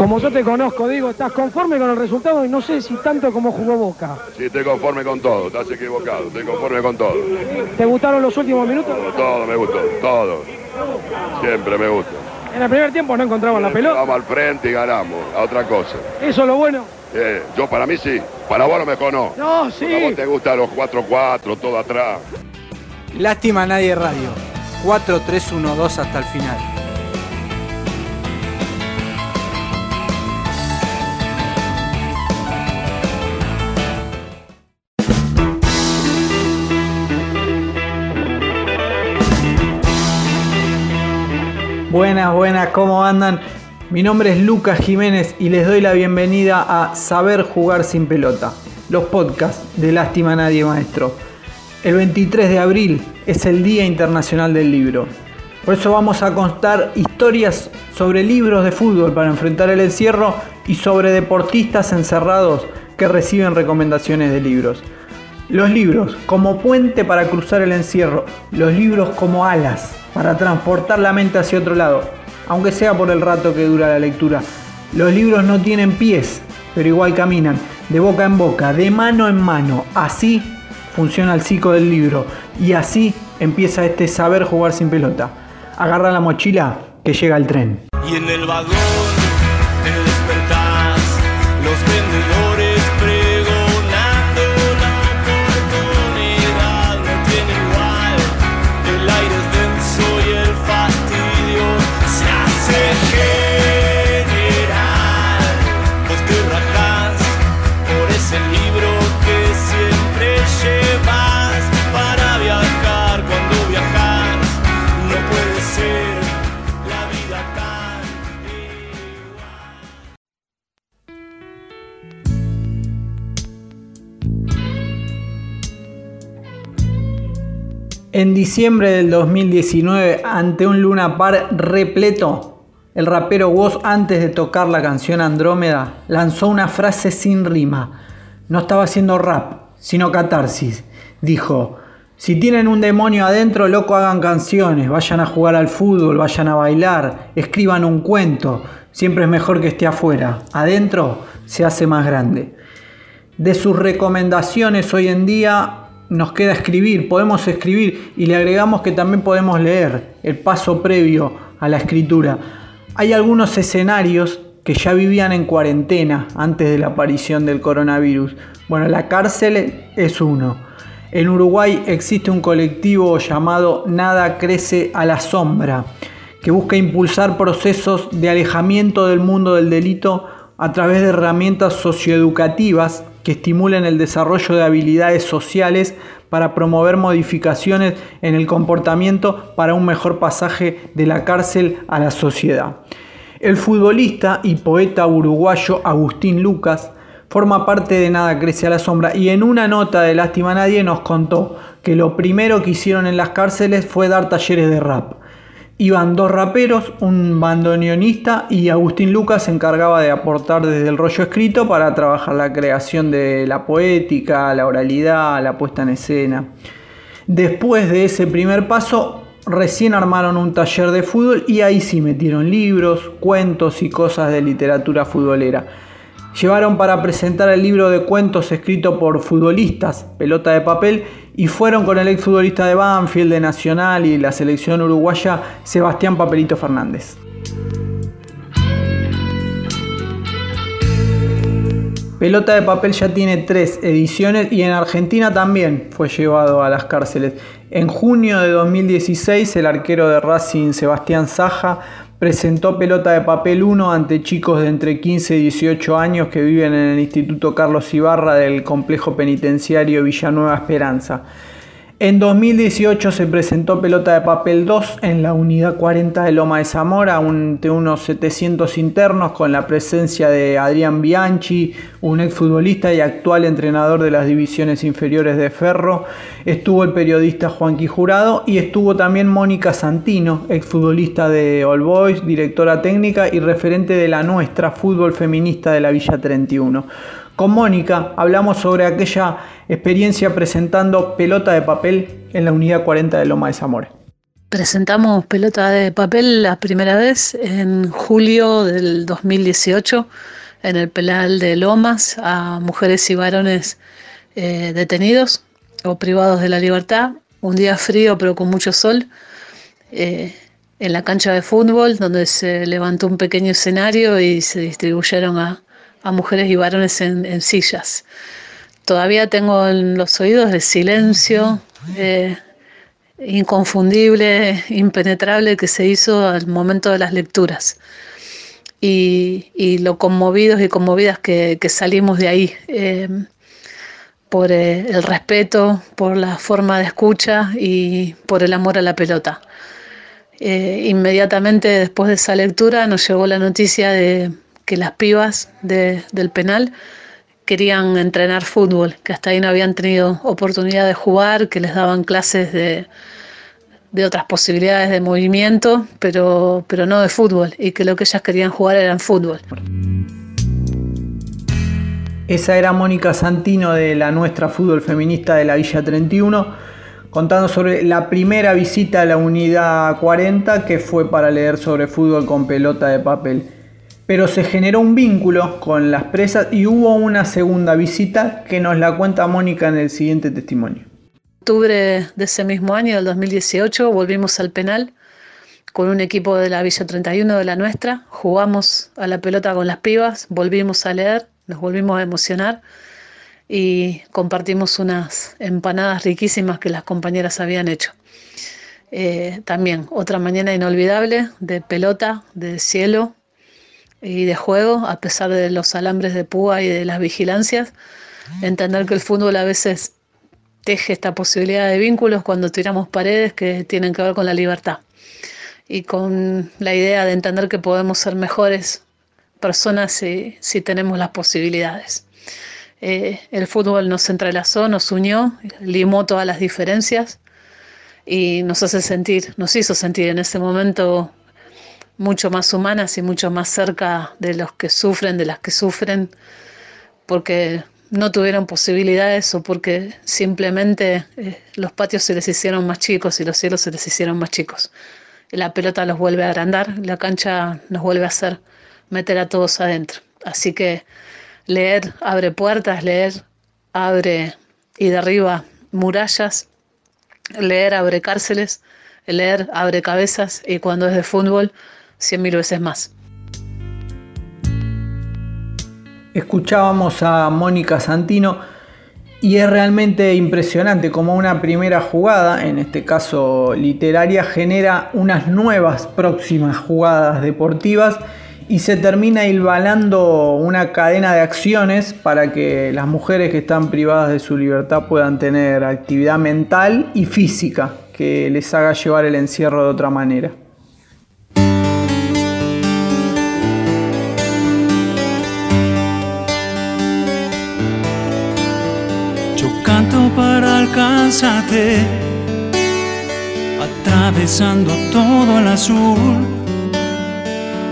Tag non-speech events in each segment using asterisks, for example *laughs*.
Como yo te conozco, digo, estás conforme con el resultado y no sé si tanto como jugó Boca. Sí, estoy conforme con todo, estás equivocado, estoy conforme con todo. ¿Te gustaron los últimos minutos? Todo me gustó, todo. Siempre me gusta. En el primer tiempo no encontraban la pelota. Vamos al frente y ganamos, a otra cosa. Eso es lo bueno. Eh, yo para mí sí, para vos a lo mejor no. No, A vos sí. te gustan los 4-4, todo atrás. Lástima a nadie radio. 4-3-1-2 hasta el final. Buenas, buenas, ¿cómo andan? Mi nombre es Lucas Jiménez y les doy la bienvenida a Saber Jugar Sin Pelota, los podcasts de Lástima Nadie Maestro. El 23 de abril es el Día Internacional del Libro. Por eso vamos a contar historias sobre libros de fútbol para enfrentar el encierro y sobre deportistas encerrados que reciben recomendaciones de libros. Los libros como puente para cruzar el encierro, los libros como alas para transportar la mente hacia otro lado, aunque sea por el rato que dura la lectura. Los libros no tienen pies, pero igual caminan, de boca en boca, de mano en mano. Así funciona el ciclo del libro y así empieza este saber jugar sin pelota. Agarra la mochila que llega el tren. Y en el vagón En diciembre del 2019, ante un Luna Par repleto, el rapero Woz, antes de tocar la canción Andrómeda, lanzó una frase sin rima. No estaba haciendo rap, sino catarsis. Dijo, si tienen un demonio adentro, loco, hagan canciones, vayan a jugar al fútbol, vayan a bailar, escriban un cuento. Siempre es mejor que esté afuera. Adentro se hace más grande. De sus recomendaciones hoy en día nos queda escribir, podemos escribir y le agregamos que también podemos leer, el paso previo a la escritura. Hay algunos escenarios que ya vivían en cuarentena antes de la aparición del coronavirus. Bueno, la cárcel es uno. En Uruguay existe un colectivo llamado Nada Crece a la Sombra, que busca impulsar procesos de alejamiento del mundo del delito a través de herramientas socioeducativas que estimulen el desarrollo de habilidades sociales para promover modificaciones en el comportamiento para un mejor pasaje de la cárcel a la sociedad. El futbolista y poeta uruguayo Agustín Lucas forma parte de Nada Crece a la Sombra y en una nota de Lástima Nadie nos contó que lo primero que hicieron en las cárceles fue dar talleres de rap. Iban dos raperos, un bandoneonista y Agustín Lucas se encargaba de aportar desde el rollo escrito para trabajar la creación de la poética, la oralidad, la puesta en escena. Después de ese primer paso, recién armaron un taller de fútbol y ahí sí metieron libros, cuentos y cosas de literatura futbolera. Llevaron para presentar el libro de cuentos escrito por futbolistas, Pelota de Papel, y fueron con el exfutbolista de Banfield, de Nacional y la selección uruguaya, Sebastián Papelito Fernández. Pelota de papel ya tiene tres ediciones y en Argentina también fue llevado a las cárceles. En junio de 2016 el arquero de Racing Sebastián Saja presentó Pelota de Papel 1 ante chicos de entre 15 y 18 años que viven en el Instituto Carlos Ibarra del complejo penitenciario Villanueva Esperanza. En 2018 se presentó Pelota de Papel 2 en la unidad 40 de Loma de Zamora, ante unos 700 internos con la presencia de Adrián Bianchi, un exfutbolista y actual entrenador de las divisiones inferiores de Ferro. Estuvo el periodista Juanqui Jurado y estuvo también Mónica Santino, exfutbolista de All Boys, directora técnica y referente de la nuestra fútbol feminista de la Villa 31. Con Mónica hablamos sobre aquella experiencia presentando pelota de papel en la unidad 40 de Loma de Zamora. Presentamos pelota de papel la primera vez en julio del 2018 en el penal de Lomas a mujeres y varones eh, detenidos o privados de la libertad. Un día frío pero con mucho sol. Eh, en la cancha de fútbol donde se levantó un pequeño escenario y se distribuyeron a, a mujeres y varones en, sillas. Todavía tengo en los oídos el silencio eh, inconfundible, impenetrable que se hizo al momento de las lecturas. Y, lo conmovidos y conmovidas que, salimos de ahí eh, por eh, el respeto, por la forma de escucha y por el amor a la pelota. inmediatamente después de esa lectura nos llegó la noticia de que las pibas del penal querían entrenar fútbol, que hasta ahí no habían tenido oportunidad de jugar, que les daban clases de, otras posibilidades de movimiento, pero, pero no de fútbol, y que lo que ellas querían jugar era fútbol. Esa era Mónica Santino de la nuestra fútbol feminista de la Villa 31, contando sobre la primera visita a la unidad 40 que fue para leer sobre fútbol con pelota de papel pero se generó un vínculo con las presas y hubo una segunda visita que nos la cuenta Mónica en el siguiente testimonio. Octubre de ese mismo año, del 2018, volvimos al penal con un equipo de la Villa 31 de la nuestra, jugamos a la pelota con las pibas, volvimos a leer, nos volvimos a emocionar y compartimos unas empanadas riquísimas que las compañeras habían hecho. Eh, también otra mañana inolvidable de pelota, de cielo, y de juego, a pesar de los alambres de púa y de las vigilancias. Entender que el fútbol a veces teje esta posibilidad de vínculos cuando tiramos paredes que tienen que ver con la libertad y con la idea de entender que podemos ser mejores personas si, si tenemos las posibilidades. Eh, el fútbol nos entrelazó, nos unió, limó todas las diferencias y nos hace sentir, nos hizo sentir en ese momento mucho más humanas y mucho más cerca de los que sufren, de las que sufren, porque no tuvieron posibilidades o porque simplemente eh, los patios se les hicieron más chicos y los cielos se les hicieron más chicos. La pelota los vuelve a agrandar, la cancha nos vuelve a hacer meter a todos adentro. Así que leer abre puertas, leer abre y derriba murallas, leer abre cárceles, leer abre cabezas y cuando es de fútbol cien mil veces más. Escuchábamos a Mónica Santino y es realmente impresionante como una primera jugada, en este caso literaria, genera unas nuevas próximas jugadas deportivas y se termina hilvanando una cadena de acciones para que las mujeres que están privadas de su libertad puedan tener actividad mental y física que les haga llevar el encierro de otra manera. Para alcanzarte, atravesando todo el azul.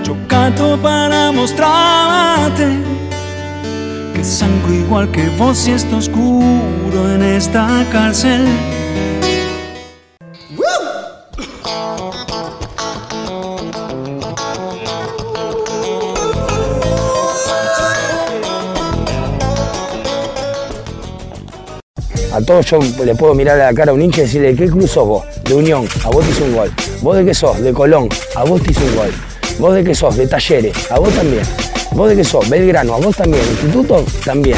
Yo canto para mostrarte que sangro igual que vos y está oscuro en esta cárcel. A todos yo le puedo mirar a la cara a un hincha y decirle, ¿de qué club sos vos? De Unión, a vos te hizo un gol. ¿Vos de qué sos? De Colón, a vos te hizo un gol. ¿Vos de qué sos? De talleres, a vos también. ¿Vos de qué sos? Belgrano, a vos también. Instituto, también.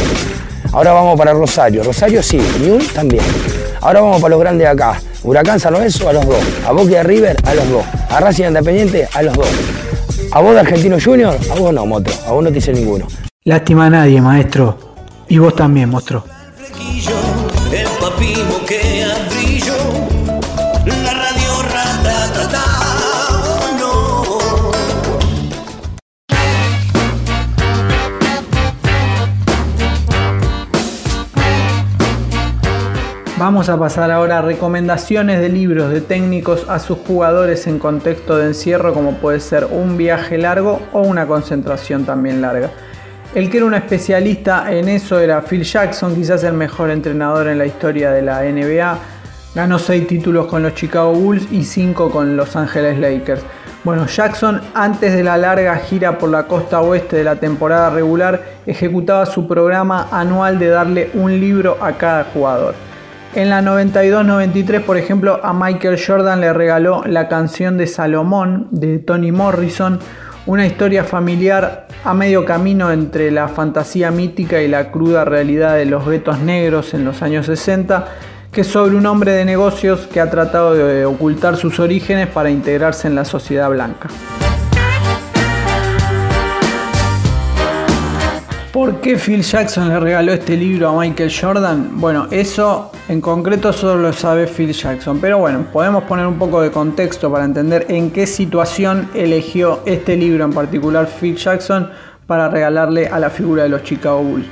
Ahora vamos para Rosario. Rosario sí, Ñul también. Ahora vamos para los grandes de acá. Huracán San Lorenzo a los dos. A Boca de River a los dos. A Racing Independiente a los dos. A vos de Argentino Junior, a vos no, Motro. A vos no te hice ninguno. Lástima a nadie, maestro. Y vos también, monstruo. Papi la radio ratatata, oh no. Vamos a pasar ahora a recomendaciones de libros de técnicos a sus jugadores en contexto de encierro, como puede ser un viaje largo o una concentración también larga. El que era un especialista en eso era Phil Jackson, quizás el mejor entrenador en la historia de la NBA. Ganó 6 títulos con los Chicago Bulls y 5 con Los Angeles Lakers. Bueno, Jackson antes de la larga gira por la costa oeste de la temporada regular ejecutaba su programa anual de darle un libro a cada jugador. En la 92-93, por ejemplo, a Michael Jordan le regaló la canción de Salomón de Tony Morrison, una historia familiar a medio camino entre la fantasía mítica y la cruda realidad de los guetos negros en los años 60, que es sobre un hombre de negocios que ha tratado de ocultar sus orígenes para integrarse en la sociedad blanca. ¿Por qué Phil Jackson le regaló este libro a Michael Jordan? Bueno, eso en concreto solo lo sabe Phil Jackson, pero bueno, podemos poner un poco de contexto para entender en qué situación eligió este libro en particular Phil Jackson para regalarle a la figura de los Chicago Bulls.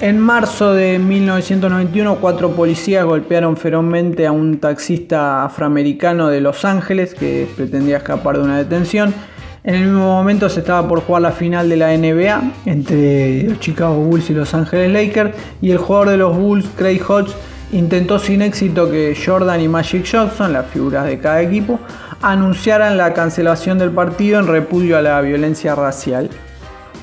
En marzo de 1991, cuatro policías golpearon ferozmente a un taxista afroamericano de Los Ángeles que pretendía escapar de una detención. En el mismo momento se estaba por jugar la final de la NBA entre los Chicago Bulls y Los Ángeles Lakers y el jugador de los Bulls, Craig Hodge, intentó sin éxito que Jordan y Magic Johnson, las figuras de cada equipo, anunciaran la cancelación del partido en repudio a la violencia racial.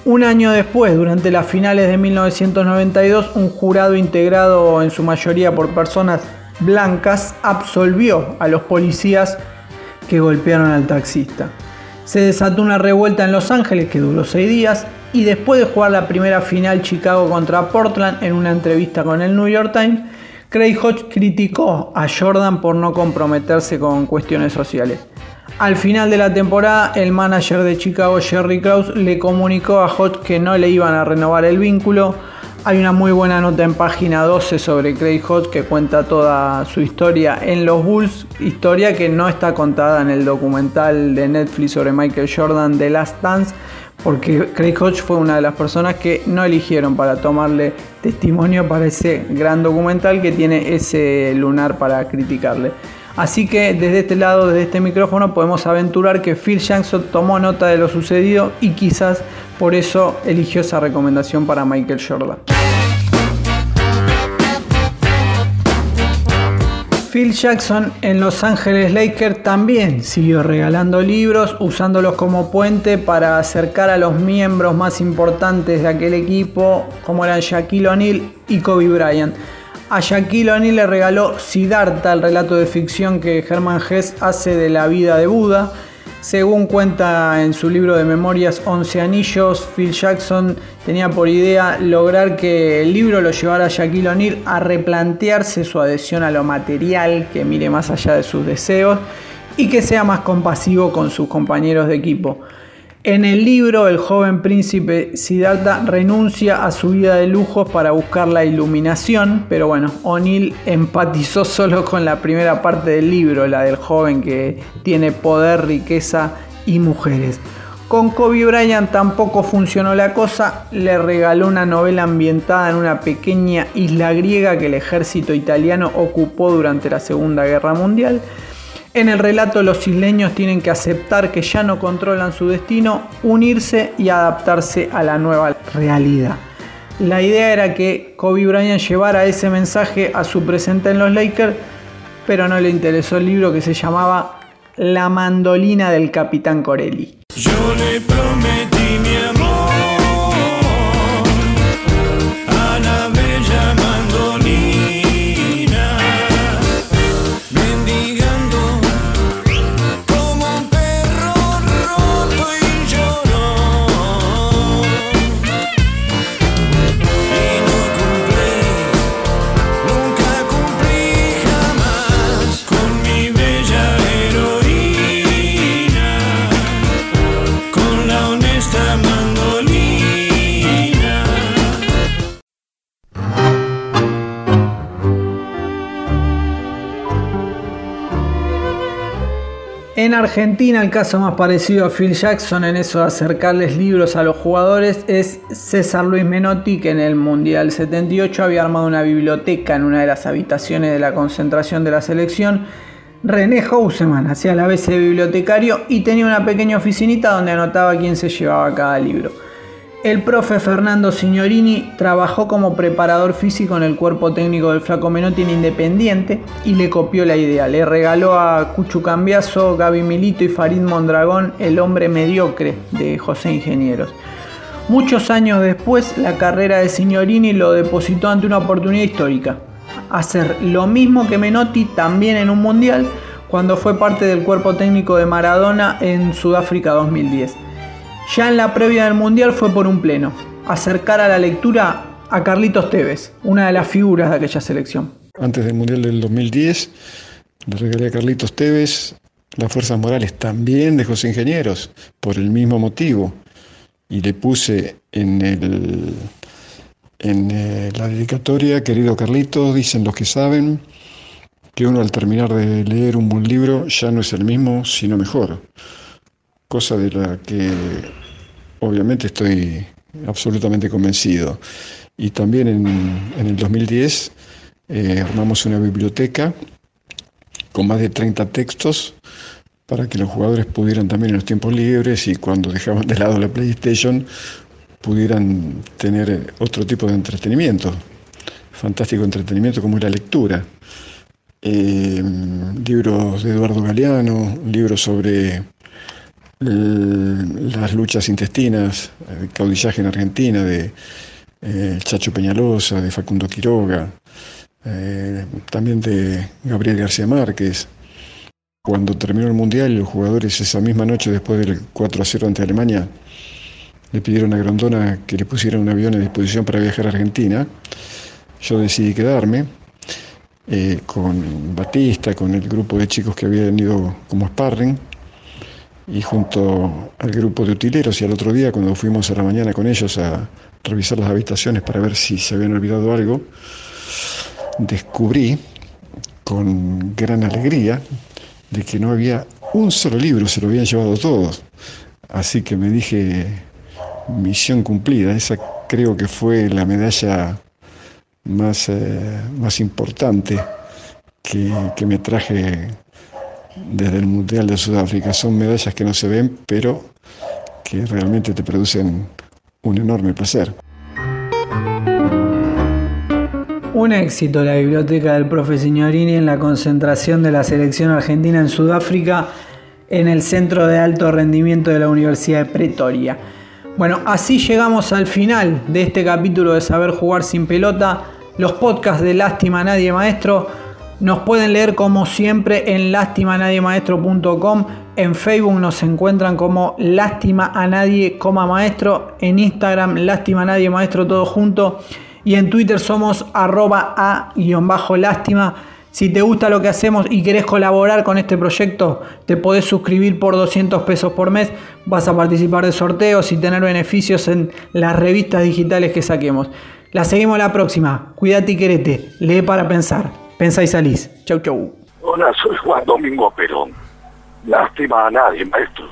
Un año después, durante las finales de 1992, un jurado integrado en su mayoría por personas blancas absolvió a los policías que golpearon al taxista. Se desató una revuelta en Los Ángeles que duró seis días y después de jugar la primera final Chicago contra Portland en una entrevista con el New York Times, Craig Hodge criticó a Jordan por no comprometerse con cuestiones sociales. Al final de la temporada, el manager de Chicago, Jerry Krause, le comunicó a Hodge que no le iban a renovar el vínculo. Hay una muy buena nota en página 12 sobre Craig Hodge que cuenta toda su historia en los Bulls, historia que no está contada en el documental de Netflix sobre Michael Jordan The Last Dance, porque Craig Hodge fue una de las personas que no eligieron para tomarle testimonio para ese gran documental que tiene ese lunar para criticarle. Así que desde este lado, desde este micrófono, podemos aventurar que Phil Jackson tomó nota de lo sucedido y quizás por eso eligió esa recomendación para Michael Jordan. Phil Jackson en Los Ángeles Lakers también siguió regalando libros, usándolos como puente para acercar a los miembros más importantes de aquel equipo, como eran Shaquille O'Neal y Kobe Bryant. A Shaquille O'Neal le regaló Siddhartha, el relato de ficción que Herman Hesse hace de la vida de Buda. Según cuenta en su libro de memorias 11 anillos, Phil Jackson tenía por idea lograr que el libro lo llevara a Shaquille O'Neal a replantearse su adhesión a lo material, que mire más allá de sus deseos y que sea más compasivo con sus compañeros de equipo. En el libro, el joven príncipe Siddhartha renuncia a su vida de lujos para buscar la iluminación, pero bueno, O'Neill empatizó *laughs* solo con la primera parte del libro, la del joven que tiene poder, riqueza y mujeres. Con Kobe Bryant tampoco funcionó la cosa, le regaló una novela ambientada en una pequeña isla griega que el ejército italiano ocupó durante la Segunda Guerra Mundial. En el relato los isleños tienen que aceptar que ya no controlan su destino, unirse y adaptarse a la nueva realidad. La idea era que Kobe Bryant llevara ese mensaje a su presente en los Lakers, pero no le interesó el libro que se llamaba La mandolina del capitán Corelli. Yo le prometí En Argentina el caso más parecido a Phil Jackson en eso de acercarles libros a los jugadores es César Luis Menotti que en el Mundial 78 había armado una biblioteca en una de las habitaciones de la concentración de la selección. René Houseman hacía la vez de bibliotecario y tenía una pequeña oficinita donde anotaba quién se llevaba cada libro. El profe Fernando Signorini trabajó como preparador físico en el cuerpo técnico del Flaco Menotti en Independiente y le copió la idea. Le regaló a Cuchu Cambiaso, Gaby Milito y Farid Mondragón El hombre mediocre de José Ingenieros. Muchos años después, la carrera de Signorini lo depositó ante una oportunidad histórica. Hacer lo mismo que Menotti también en un mundial cuando fue parte del cuerpo técnico de Maradona en Sudáfrica 2010. Ya en la previa del Mundial fue por un pleno, acercar a la lectura a Carlitos Tevez, una de las figuras de aquella selección. Antes del Mundial del 2010, le regalé a Carlitos Tevez las fuerzas morales también de José Ingenieros, por el mismo motivo. Y le puse en, el, en eh, la dedicatoria, querido Carlitos, dicen los que saben, que uno al terminar de leer un buen libro ya no es el mismo, sino mejor cosa de la que obviamente estoy absolutamente convencido. Y también en, el 2010 eh, armamos una biblioteca con más de 30 textos para que los jugadores pudieran también en los tiempos libres y cuando dejaban de lado la PlayStation pudieran tener otro tipo de entretenimiento, fantástico entretenimiento como la lectura. Eh, libros de Eduardo Galeano, libros sobre las luchas intestinas, el caudillaje en Argentina de eh, Chacho Peñalosa, de Facundo Quiroga, eh, también de Gabriel García Márquez. Cuando terminó el Mundial, los jugadores esa misma noche, después del 4 a 0 ante Alemania, le pidieron a Grondona que le pusiera un avión a disposición para viajar a Argentina. Yo decidí quedarme eh, con Batista, con el grupo de chicos que habían ido como sparring y junto al grupo de utileros y al otro día cuando fuimos a la mañana con ellos a revisar las habitaciones para ver si se habían olvidado algo, descubrí con gran alegría de que no había un solo libro, se lo habían llevado todos. Así que me dije, misión cumplida, esa creo que fue la medalla más, eh, más importante que, que me traje desde el Mundial de Sudáfrica. Son medallas que no se ven, pero que realmente te producen un enorme placer. Un éxito la biblioteca del profe Signorini en la concentración de la selección argentina en Sudáfrica en el Centro de Alto Rendimiento de la Universidad de Pretoria. Bueno, así llegamos al final de este capítulo de Saber Jugar sin Pelota. Los podcasts de Lástima Nadie Maestro nos pueden leer como siempre en lastimanadiemaestro.com. En Facebook nos encuentran como Lástima a Nadie, maestro. En Instagram, Lástima Nadie Maestro, todo junto. Y en Twitter somos arroba a-lástima. Si te gusta lo que hacemos y querés colaborar con este proyecto, te podés suscribir por 200 pesos por mes. Vas a participar de sorteos y tener beneficios en las revistas digitales que saquemos. La seguimos la próxima. Cuídate y querete. Lee para pensar. Pensa y salís. Chau, chau. Hola, soy Juan Domingo Perón. Lástima a nadie, maestro.